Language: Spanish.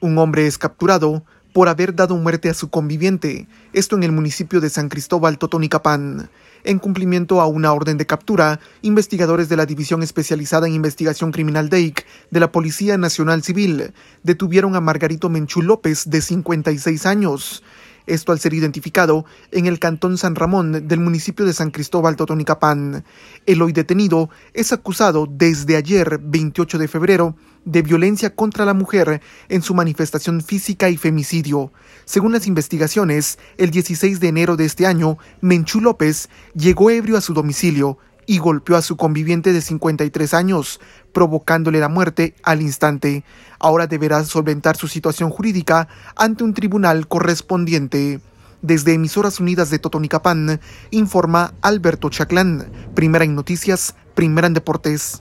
Un hombre es capturado por haber dado muerte a su conviviente, esto en el municipio de San Cristóbal Totonicapán. En cumplimiento a una orden de captura, investigadores de la División Especializada en Investigación Criminal DEIC de la Policía Nacional Civil detuvieron a Margarito Menchú López, de 56 años. Esto al ser identificado en el cantón San Ramón del municipio de San Cristóbal Totonicapán. El hoy detenido es acusado desde ayer, 28 de febrero, de violencia contra la mujer en su manifestación física y femicidio. Según las investigaciones, el 16 de enero de este año, Menchú López llegó ebrio a su domicilio y golpeó a su conviviente de 53 años, provocándole la muerte al instante. Ahora deberá solventar su situación jurídica ante un tribunal correspondiente. Desde Emisoras Unidas de Totonicapán, informa Alberto Chaclán, primera en noticias, primera en deportes.